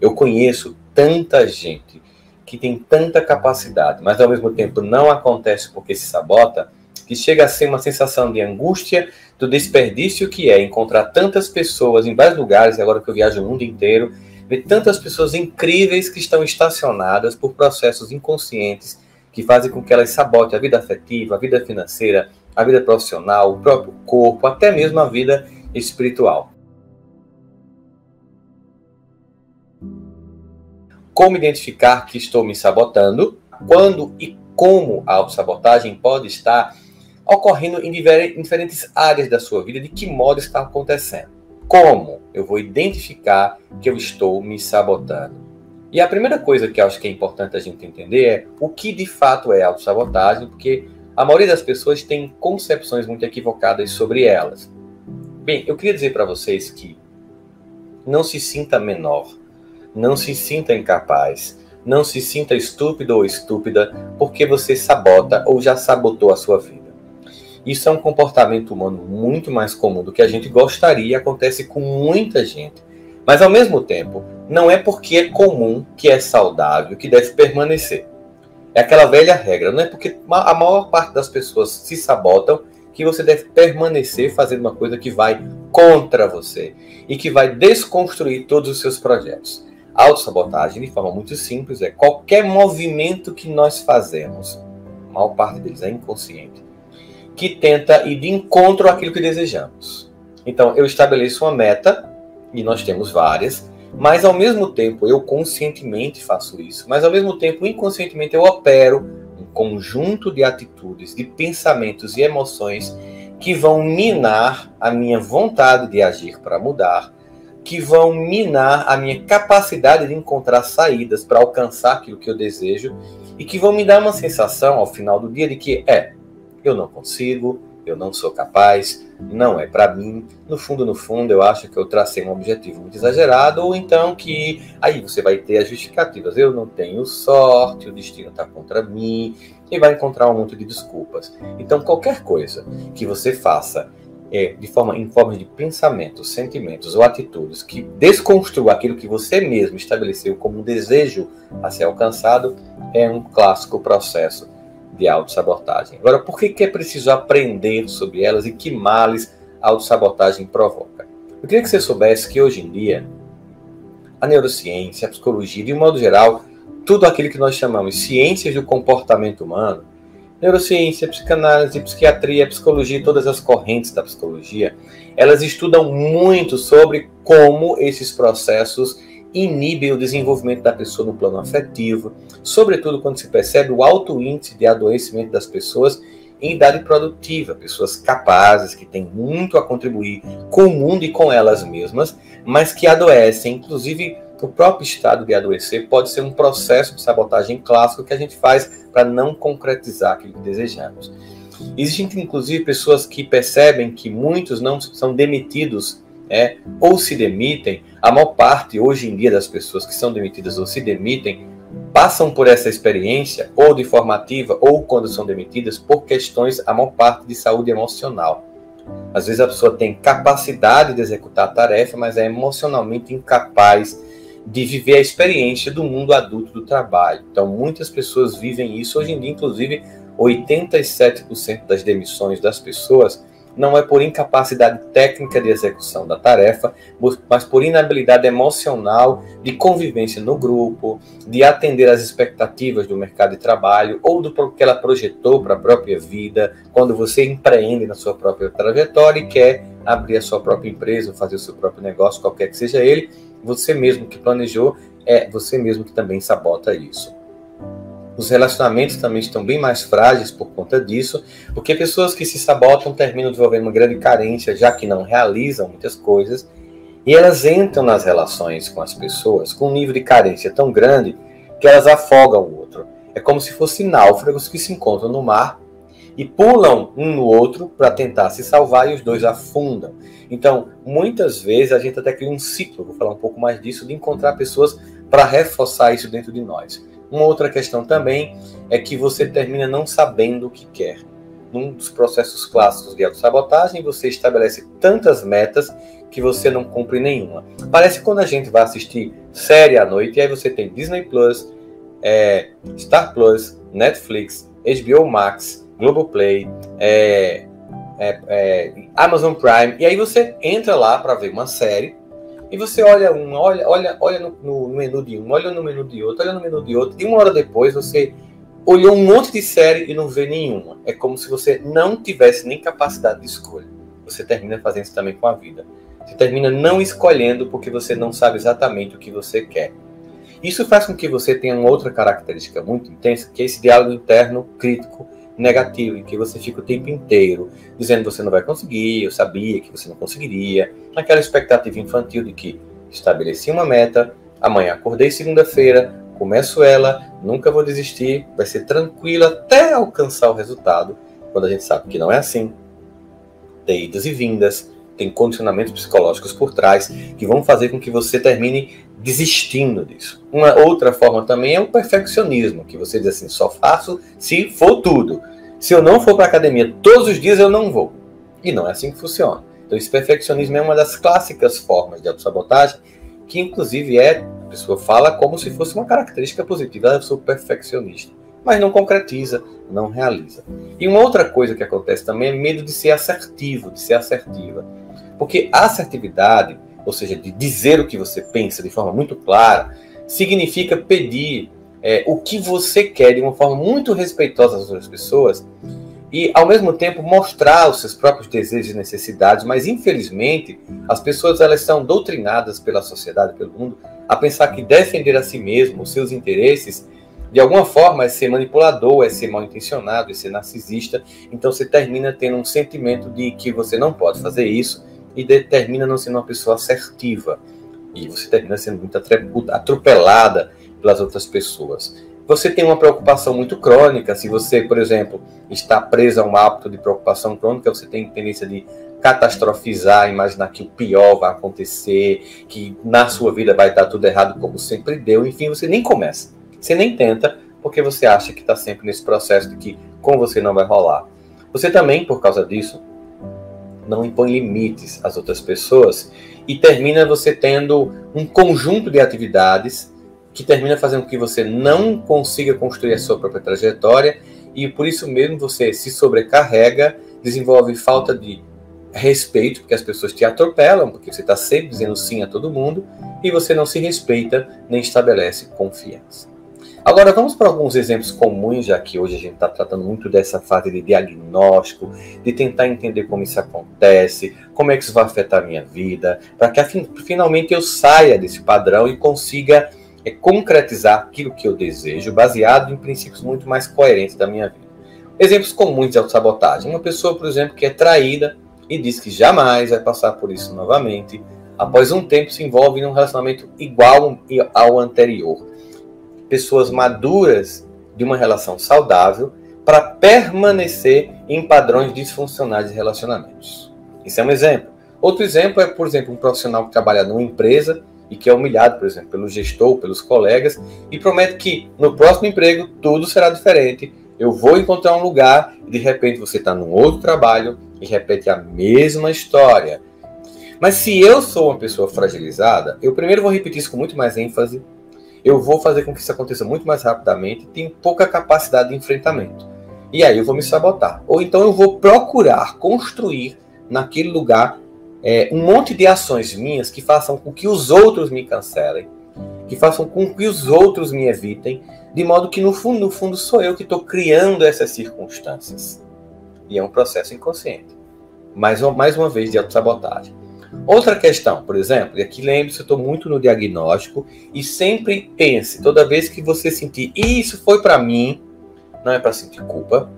Eu conheço tanta gente que tem tanta capacidade, mas ao mesmo tempo não acontece porque se sabota, que chega a ser uma sensação de angústia do desperdício que é encontrar tantas pessoas em vários lugares, agora que eu viajo o mundo inteiro, ver tantas pessoas incríveis que estão estacionadas por processos inconscientes que fazem com que elas sabotem a vida afetiva, a vida financeira, a vida profissional, o próprio corpo, até mesmo a vida espiritual. Como identificar que estou me sabotando? Quando e como a autossabotagem pode estar ocorrendo em diferentes áreas da sua vida, de que modo está acontecendo? Como eu vou identificar que eu estou me sabotando? E a primeira coisa que eu acho que é importante a gente entender é o que de fato é autossabotagem, porque a maioria das pessoas tem concepções muito equivocadas sobre elas. Bem, eu queria dizer para vocês que não se sinta menor, não se sinta incapaz, não se sinta estúpido ou estúpida porque você sabota ou já sabotou a sua vida. Isso é um comportamento humano muito mais comum do que a gente gostaria e acontece com muita gente. Mas ao mesmo tempo, não é porque é comum que é saudável que deve permanecer. É aquela velha regra, não é porque a maior parte das pessoas se sabotam que você deve permanecer fazendo uma coisa que vai contra você e que vai desconstruir todos os seus projetos. Autossabotagem, de forma muito simples, é qualquer movimento que nós fazemos, a maior parte deles é inconsciente, que tenta ir de encontro àquilo que desejamos. Então, eu estabeleço uma meta, e nós temos várias, mas ao mesmo tempo eu conscientemente faço isso, mas ao mesmo tempo inconscientemente eu opero um conjunto de atitudes, de pensamentos e emoções que vão minar a minha vontade de agir para mudar, que vão minar a minha capacidade de encontrar saídas para alcançar aquilo que eu desejo e que vão me dar uma sensação ao final do dia de que é, eu não consigo, eu não sou capaz, não é para mim. No fundo, no fundo, eu acho que eu tracei um objetivo muito exagerado, ou então que aí você vai ter as justificativas. Eu não tenho sorte, o destino está contra mim, e vai encontrar um monte de desculpas. Então, qualquer coisa que você faça é, de forma, em forma de pensamentos, sentimentos ou atitudes que desconstrua aquilo que você mesmo estabeleceu como um desejo a ser alcançado, é um clássico processo de autossabotagem. Agora, por que, que é preciso aprender sobre elas e que males a autossabotagem provoca? Eu queria que você soubesse que hoje em dia a neurociência, a psicologia, de um modo geral, tudo aquilo que nós chamamos ciências do comportamento humano, neurociência, psicanálise, psiquiatria, psicologia, todas as correntes da psicologia, elas estudam muito sobre como esses processos inibem o desenvolvimento da pessoa no plano afetivo, sobretudo quando se percebe o alto índice de adoecimento das pessoas em idade produtiva, pessoas capazes, que têm muito a contribuir com o mundo e com elas mesmas, mas que adoecem, inclusive o próprio estado de adoecer pode ser um processo de sabotagem clássico que a gente faz para não concretizar aquilo que desejamos. Existem, inclusive, pessoas que percebem que muitos não são demitidos é, ou se demitem, a maior parte hoje em dia das pessoas que são demitidas ou se demitem passam por essa experiência, ou de formativa, ou quando são demitidas, por questões, a maior parte, de saúde emocional. Às vezes a pessoa tem capacidade de executar a tarefa, mas é emocionalmente incapaz de viver a experiência do mundo adulto do trabalho. Então, muitas pessoas vivem isso. Hoje em dia, inclusive, 87% das demissões das pessoas não é por incapacidade técnica de execução da tarefa, mas por inabilidade emocional de convivência no grupo, de atender às expectativas do mercado de trabalho ou do que ela projetou para a própria vida, quando você empreende na sua própria trajetória e quer abrir a sua própria empresa, fazer o seu próprio negócio, qualquer que seja ele, você mesmo que planejou, é você mesmo que também sabota isso. Os relacionamentos também estão bem mais frágeis por conta disso, porque pessoas que se sabotam terminam desenvolvendo uma grande carência, já que não realizam muitas coisas, e elas entram nas relações com as pessoas com um nível de carência tão grande que elas afogam o outro. É como se fossem náufragos que se encontram no mar e pulam um no outro para tentar se salvar e os dois afundam. Então, muitas vezes a gente até cria um ciclo, vou falar um pouco mais disso, de encontrar pessoas para reforçar isso dentro de nós. Uma outra questão também é que você termina não sabendo o que quer. num dos processos clássicos de autossabotagem, você estabelece tantas metas que você não cumpre nenhuma. Parece quando a gente vai assistir série à noite, e aí você tem Disney Plus, é, Star Plus, Netflix, HBO Max, Globoplay, é, é, é, Amazon Prime, e aí você entra lá para ver uma série, e você olha um, olha, olha, olha no, no, menu de um, olha no menu de outro, olha no menu de outro, e uma hora depois você olhou um monte de série e não vê nenhuma. É como se você não tivesse nem capacidade de escolha. Você termina fazendo isso também com a vida. Você termina não escolhendo porque você não sabe exatamente o que você quer. Isso faz com que você tenha uma outra característica muito intensa, que é esse diálogo interno crítico negativo, em que você fica o tempo inteiro dizendo que você não vai conseguir, eu sabia que você não conseguiria, aquela expectativa infantil de que estabeleci uma meta, amanhã acordei segunda-feira, começo ela, nunca vou desistir, vai ser tranquilo até alcançar o resultado, quando a gente sabe que não é assim. Tem idas e vindas, tem condicionamentos psicológicos por trás que vão fazer com que você termine desistindo disso. Uma outra forma também é o perfeccionismo, que você diz assim, só faço se for tudo. Se eu não for para academia todos os dias, eu não vou. E não é assim que funciona. Então, esse perfeccionismo é uma das clássicas formas de autossabotagem, que inclusive é, a pessoa fala como se fosse uma característica positiva, eu sou perfeccionista mas não concretiza, não realiza. E uma outra coisa que acontece também é medo de ser assertivo, de ser assertiva. Porque a assertividade, ou seja, de dizer o que você pensa de forma muito clara, significa pedir é, o que você quer de uma forma muito respeitosa às outras pessoas e, ao mesmo tempo, mostrar os seus próprios desejos e necessidades. Mas, infelizmente, as pessoas elas são doutrinadas pela sociedade, pelo mundo, a pensar que defender a si mesmo, os seus interesses, de alguma forma é ser manipulador, é ser mal intencionado, é ser narcisista. Então, você termina tendo um sentimento de que você não pode fazer isso e determina não ser uma pessoa assertiva. E você termina sendo muito atropelada pelas outras pessoas. Você tem uma preocupação muito crônica, se você, por exemplo, está preso a um hábito de preocupação crônica, você tem tendência de catastrofizar, imaginar que o pior vai acontecer, que na sua vida vai estar tudo errado como sempre deu, enfim, você nem começa. Você nem tenta, porque você acha que está sempre nesse processo de que com você não vai rolar. Você também, por causa disso, não impõe limites às outras pessoas e termina você tendo um conjunto de atividades que termina fazendo com que você não consiga construir a sua própria trajetória e por isso mesmo você se sobrecarrega, desenvolve falta de respeito, porque as pessoas te atropelam, porque você está sempre dizendo sim a todo mundo e você não se respeita nem estabelece confiança. Agora vamos para alguns exemplos comuns, já que hoje a gente está tratando muito dessa fase de diagnóstico, de tentar entender como isso acontece, como é que isso vai afetar a minha vida, para que finalmente eu saia desse padrão e consiga é, concretizar aquilo que eu desejo, baseado em princípios muito mais coerentes da minha vida. Exemplos comuns de autossabotagem. Uma pessoa, por exemplo, que é traída e diz que jamais vai passar por isso novamente, após um tempo se envolve em um relacionamento igual ao anterior pessoas maduras de uma relação saudável para permanecer em padrões disfuncionais de relacionamentos. Isso é um exemplo. Outro exemplo é, por exemplo, um profissional que trabalha numa empresa e que é humilhado, por exemplo, pelo gestor, pelos colegas, e promete que no próximo emprego tudo será diferente. Eu vou encontrar um lugar e de repente você está num outro trabalho e repete a mesma história. Mas se eu sou uma pessoa fragilizada, eu primeiro vou repetir isso com muito mais ênfase, eu vou fazer com que isso aconteça muito mais rapidamente, tenho pouca capacidade de enfrentamento. E aí eu vou me sabotar. Ou então eu vou procurar construir naquele lugar é, um monte de ações minhas que façam com que os outros me cancelem, que façam com que os outros me evitem, de modo que no fundo, no fundo, sou eu que estou criando essas circunstâncias. E é um processo inconsciente. Mais uma, mais uma vez de autossabotagem. Outra questão, por exemplo, e aqui lembre-se, eu estou muito no diagnóstico e sempre pense, toda vez que você sentir isso foi para mim, não é para sentir culpa,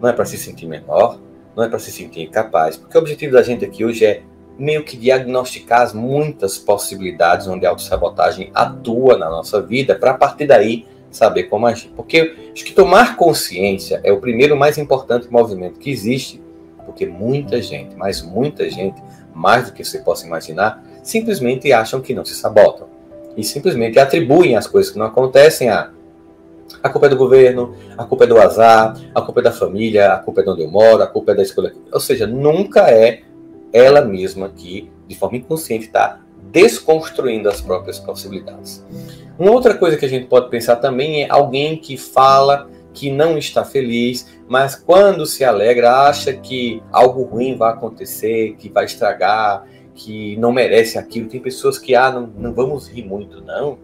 não é para se sentir menor, não é para se sentir incapaz, porque o objetivo da gente aqui hoje é meio que diagnosticar as muitas possibilidades onde a autossabotagem atua na nossa vida, para a partir daí saber como agir. Porque acho que tomar consciência é o primeiro mais importante movimento que existe, porque muita gente, mas muita gente, mais do que você possa imaginar, simplesmente acham que não se sabotam. E simplesmente atribuem as coisas que não acontecem a A culpa é do governo, a culpa é do azar, a culpa é da família, a culpa é de onde eu moro, a culpa é da escolha. Ou seja, nunca é ela mesma que, de forma inconsciente, está desconstruindo as próprias possibilidades. Uma outra coisa que a gente pode pensar também é alguém que fala que não está feliz, mas quando se alegra, acha que algo ruim vai acontecer, que vai estragar, que não merece aquilo. Tem pessoas que, ah, não, não vamos rir muito, não,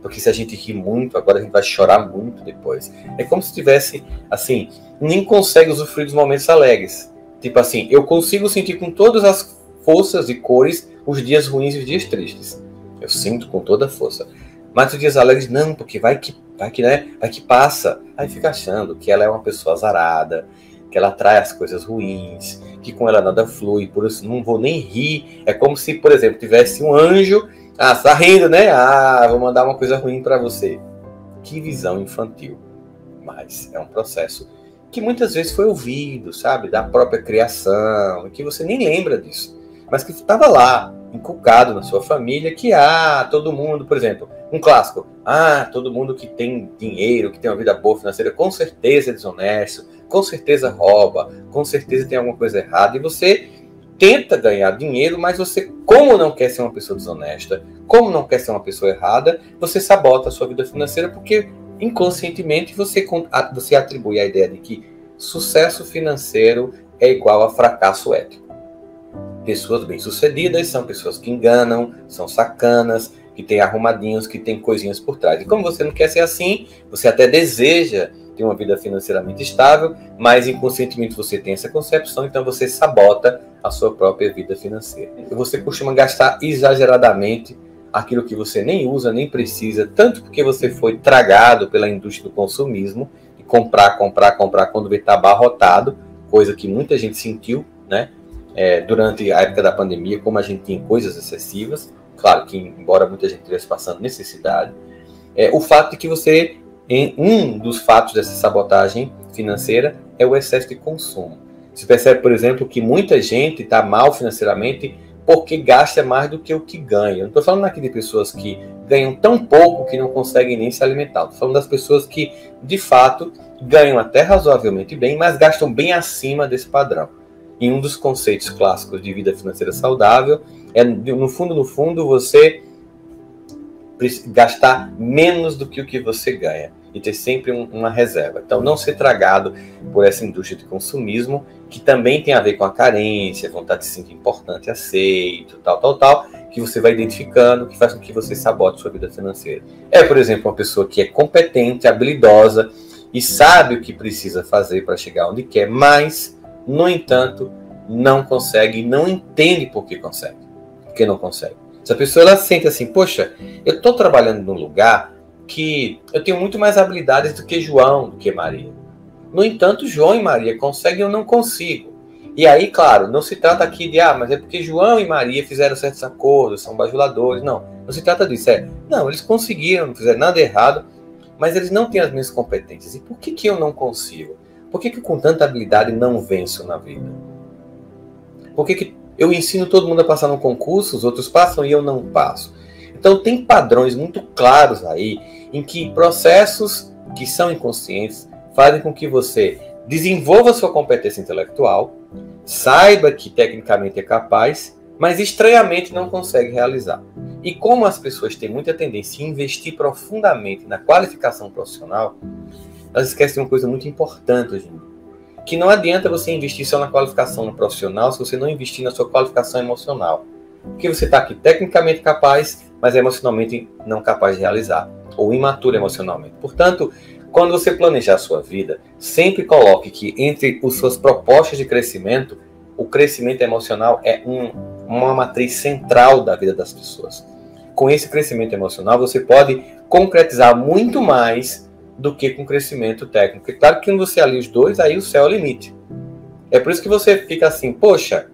porque se a gente rir muito, agora a gente vai chorar muito depois. É como se tivesse, assim, nem consegue usufruir dos momentos alegres. Tipo assim, eu consigo sentir com todas as forças e cores os dias ruins e os dias tristes. Eu sinto com toda a força. Mas os dias alegres, não, porque vai que, vai que, né, vai que passa. Aí fica achando que ela é uma pessoa azarada, que ela atrai as coisas ruins, que com ela nada flui, por isso não vou nem rir. É como se, por exemplo, tivesse um anjo, ah, tá rindo, né? Ah, vou mandar uma coisa ruim para você. Que visão infantil. Mas é um processo que muitas vezes foi ouvido, sabe, da própria criação, que você nem lembra disso, mas que estava lá, inculcado na sua família, que ah, todo mundo, por exemplo, um clássico, ah, todo mundo que tem dinheiro, que tem uma vida boa financeira, com certeza é desonesto, com certeza rouba, com certeza tem alguma coisa errada, e você tenta ganhar dinheiro, mas você, como não quer ser uma pessoa desonesta, como não quer ser uma pessoa errada, você sabota a sua vida financeira porque inconscientemente você, você atribui a ideia de que sucesso financeiro é igual a fracasso ético. Pessoas bem-sucedidas são pessoas que enganam, são sacanas, que têm arrumadinhos, que têm coisinhas por trás. E como você não quer ser assim, você até deseja ter uma vida financeiramente estável, mas inconscientemente você tem essa concepção, então você sabota a sua própria vida financeira. Você costuma gastar exageradamente aquilo que você nem usa, nem precisa, tanto porque você foi tragado pela indústria do consumismo, e comprar, comprar, comprar quando vê está abarrotado, coisa que muita gente sentiu, né? É, durante a época da pandemia, como a gente tinha coisas excessivas, claro que embora muita gente estivesse passando necessidade, é, o fato de que você, um dos fatos dessa sabotagem financeira é o excesso de consumo. Se percebe, por exemplo, que muita gente está mal financeiramente porque gasta mais do que o que ganha. Não estou falando aqui de pessoas que ganham tão pouco que não conseguem nem se alimentar. Estou falando das pessoas que, de fato, ganham até razoavelmente bem, mas gastam bem acima desse padrão. E um dos conceitos clássicos de vida financeira saudável é, no fundo, no fundo, você gastar menos do que o que você ganha e ter sempre um, uma reserva. Então, não ser tragado por essa indústria de consumismo, que também tem a ver com a carência, vontade de se sentir importante, aceito, tal, tal, tal, que você vai identificando, que faz com que você sabote sua vida financeira. É, por exemplo, uma pessoa que é competente, habilidosa e sabe o que precisa fazer para chegar onde quer, mas, no entanto, não consegue, não entende por que consegue, porque não consegue. Essa pessoa ela sente assim, poxa, eu estou trabalhando num lugar que eu tenho muito mais habilidades do que João, do que Maria. No entanto, João e Maria conseguem, eu não consigo. E aí, claro, não se trata aqui de, ah, mas é porque João e Maria fizeram certos acordos, são bajuladores. Não, não se trata disso. É, não, eles conseguiram, não fizeram nada errado, mas eles não têm as mesmas competências. E por que, que eu não consigo? Por que, que com tanta habilidade não venço na vida? Por que, que eu ensino todo mundo a passar no concurso, os outros passam e eu não passo? Então, tem padrões muito claros aí em que processos que são inconscientes fazem com que você desenvolva sua competência intelectual, saiba que tecnicamente é capaz, mas estranhamente não consegue realizar. E como as pessoas têm muita tendência a investir profundamente na qualificação profissional, elas esquecem uma coisa muito importante hoje em dia. Que não adianta você investir só na qualificação profissional se você não investir na sua qualificação emocional. Porque você está aqui tecnicamente capaz, mas emocionalmente não capaz de realizar ou imaturo emocionalmente. Portanto, quando você planejar a sua vida, sempre coloque que entre as suas propostas de crescimento, o crescimento emocional é um, uma matriz central da vida das pessoas. Com esse crescimento emocional, você pode concretizar muito mais do que com crescimento técnico. E claro que quando você alia os dois, aí o céu é o limite. É por isso que você fica assim, poxa,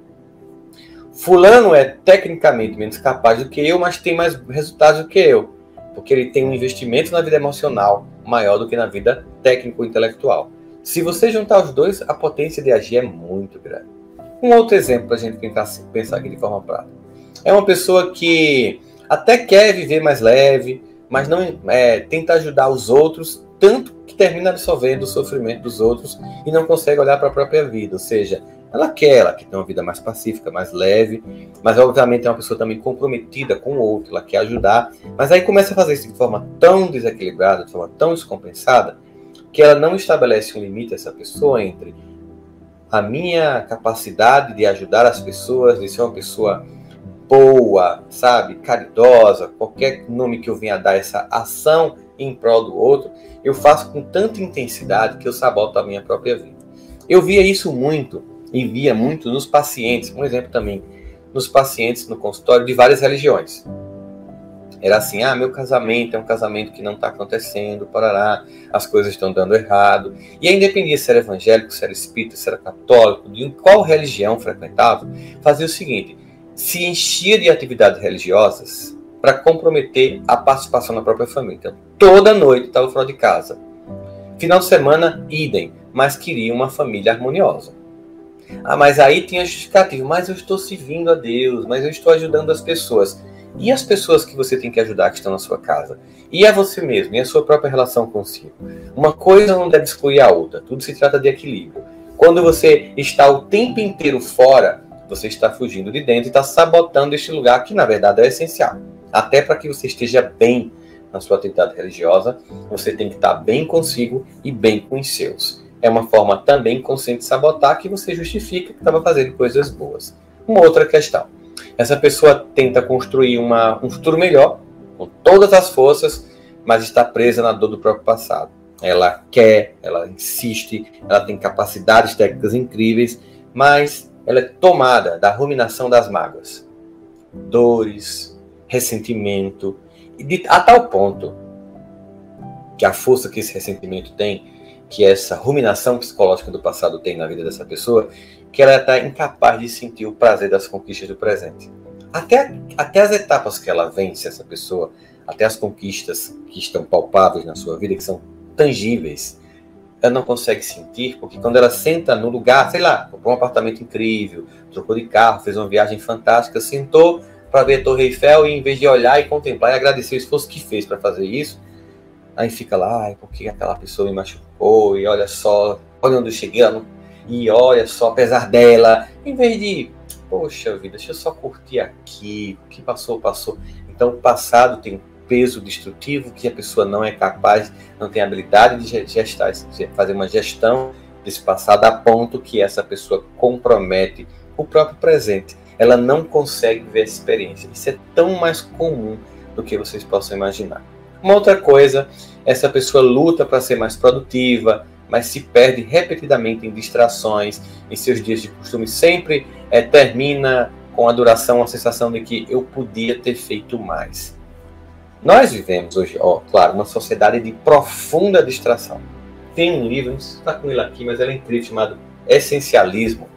fulano é tecnicamente menos capaz do que eu, mas tem mais resultados do que eu porque ele tem um investimento na vida emocional maior do que na vida técnico-intelectual. Se você juntar os dois, a potência de agir é muito grande. Um outro exemplo para a gente tentar pensar aqui de forma prática. É uma pessoa que até quer viver mais leve, mas não é, tenta ajudar os outros, tanto que termina absorvendo o sofrimento dos outros e não consegue olhar para a própria vida. Ou seja, ela quer, ela quer ter uma vida mais pacífica, mais leve, mas obviamente é uma pessoa também comprometida com o outro, ela quer ajudar, mas aí começa a fazer isso de forma tão desequilibrada, de forma tão descompensada, que ela não estabelece um limite a essa pessoa entre a minha capacidade de ajudar as pessoas, de ser uma pessoa boa, sabe, caridosa, qualquer nome que eu venha dar essa ação em prol do outro, eu faço com tanta intensidade que eu saboto a minha própria vida. Eu via isso muito e via muito nos pacientes, um exemplo também, nos pacientes no consultório de várias religiões. Era assim, ah, meu casamento é um casamento que não está acontecendo, parará, as coisas estão dando errado. E aí, independente se era evangélico, se era espírita, se era católico, de qual religião frequentava, fazia o seguinte, se enchia de atividades religiosas para comprometer a participação na própria família. Então, toda noite estava fora de casa. Final de semana, idem, mas queria uma família harmoniosa. Ah, mas aí tinha justificativo, mas eu estou servindo a Deus, mas eu estou ajudando as pessoas. E as pessoas que você tem que ajudar que estão na sua casa? E a você mesmo, e a sua própria relação consigo? Uma coisa não deve excluir a outra, tudo se trata de equilíbrio. Quando você está o tempo inteiro fora, você está fugindo de dentro e está sabotando este lugar que, na verdade, é essencial. Até para que você esteja bem na sua atividade religiosa, você tem que estar bem consigo e bem com os seus. É uma forma também consciente de sabotar que você justifica que estava fazendo coisas boas. Uma outra questão essa pessoa tenta construir uma, um futuro melhor, com todas as forças, mas está presa na dor do próprio passado. Ela quer, ela insiste, ela tem capacidades técnicas incríveis, mas ela é tomada da ruminação das mágoas, dores, ressentimento, de, a tal ponto que a força que esse ressentimento tem, que essa ruminação psicológica do passado tem na vida dessa pessoa, que ela está incapaz de sentir o prazer das conquistas do presente. Até, até as etapas que ela vence, essa pessoa, até as conquistas que estão palpáveis na sua vida, que são tangíveis, ela não consegue sentir, porque quando ela senta no lugar, sei lá, comprou um apartamento incrível, trocou de carro, fez uma viagem fantástica, sentou para ver a Torre Eiffel e em vez de olhar e contemplar e agradecer o esforço que fez para fazer isso, aí fica lá, ai, porque aquela pessoa me machucou, e olha só, olha onde eu cheguei, e olha só, apesar dela, em vez de, poxa vida, deixa eu só curtir aqui, o que passou, passou. Então, o passado tem um peso destrutivo que a pessoa não é capaz, não tem habilidade de gestar, de fazer uma gestão desse passado a ponto que essa pessoa compromete o próprio presente. Ela não consegue ver essa experiência. Isso é tão mais comum do que vocês possam imaginar. Uma outra coisa, essa pessoa luta para ser mais produtiva, mas se perde repetidamente em distrações, em seus dias de costume, sempre é, termina com a duração a sensação de que eu podia ter feito mais. Nós vivemos hoje, ó, claro, uma sociedade de profunda distração. Tem um livro, não sei se está com ele aqui, mas ele é incrível, chamado Essencialismo,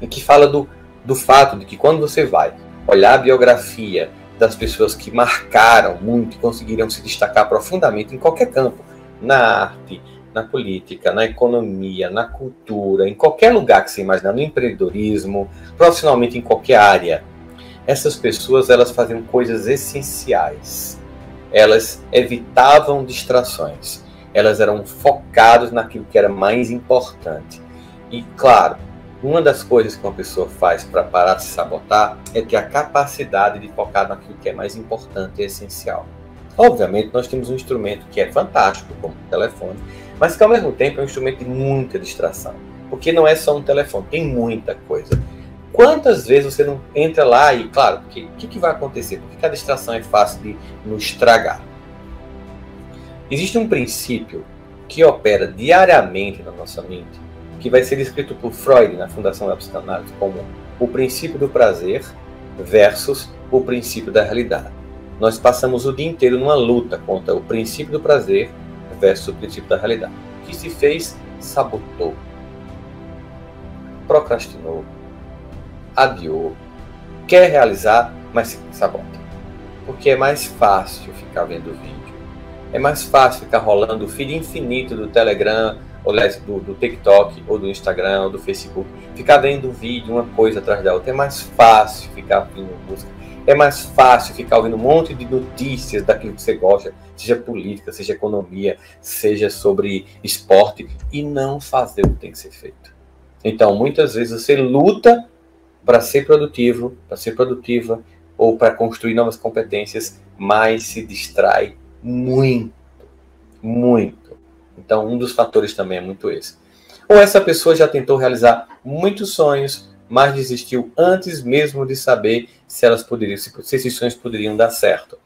em que fala do, do fato de que quando você vai olhar a biografia das pessoas que marcaram muito e conseguiram se destacar profundamente em qualquer campo, na arte, na política, na economia, na cultura, em qualquer lugar que você imaginar, no empreendedorismo, profissionalmente em qualquer área, essas pessoas elas faziam coisas essenciais. Elas evitavam distrações. Elas eram focadas naquilo que era mais importante. E claro, uma das coisas que uma pessoa faz para parar de se sabotar é ter a capacidade de focar naquilo que é mais importante e essencial. Obviamente, nós temos um instrumento que é fantástico, como o telefone, mas que ao mesmo tempo é um instrumento de muita distração. Porque não é só um telefone, tem muita coisa. Quantas vezes você não entra lá e, claro, o que, que, que vai acontecer? Porque a distração é fácil de nos estragar. Existe um princípio que opera diariamente na nossa mente, que vai ser descrito por Freud na Fundação da Psicanálise como o princípio do prazer versus o princípio da realidade. Nós passamos o dia inteiro numa luta contra o princípio do prazer versus o princípio da realidade. O que se fez, sabotou, procrastinou, adiou, quer realizar, mas se sabota. Porque é mais fácil ficar vendo vídeo. É mais fácil ficar rolando o feed infinito do Telegram, ou do, do TikTok, ou do Instagram, ou do Facebook. Ficar vendo vídeo, uma coisa atrás da outra. É mais fácil ficar vendo música. é mais fácil ficar ouvindo um monte de notícias daquilo que você gosta, seja política, seja economia, seja sobre esporte, e não fazer o que tem que ser feito. Então, muitas vezes você luta para ser produtivo, para ser produtiva, ou para construir novas competências, mas se distrai muito, muito. Então, um dos fatores também é muito esse. Ou essa pessoa já tentou realizar muitos sonhos, mas desistiu antes mesmo de saber se elas poderiam, se esses sonhos poderiam dar certo.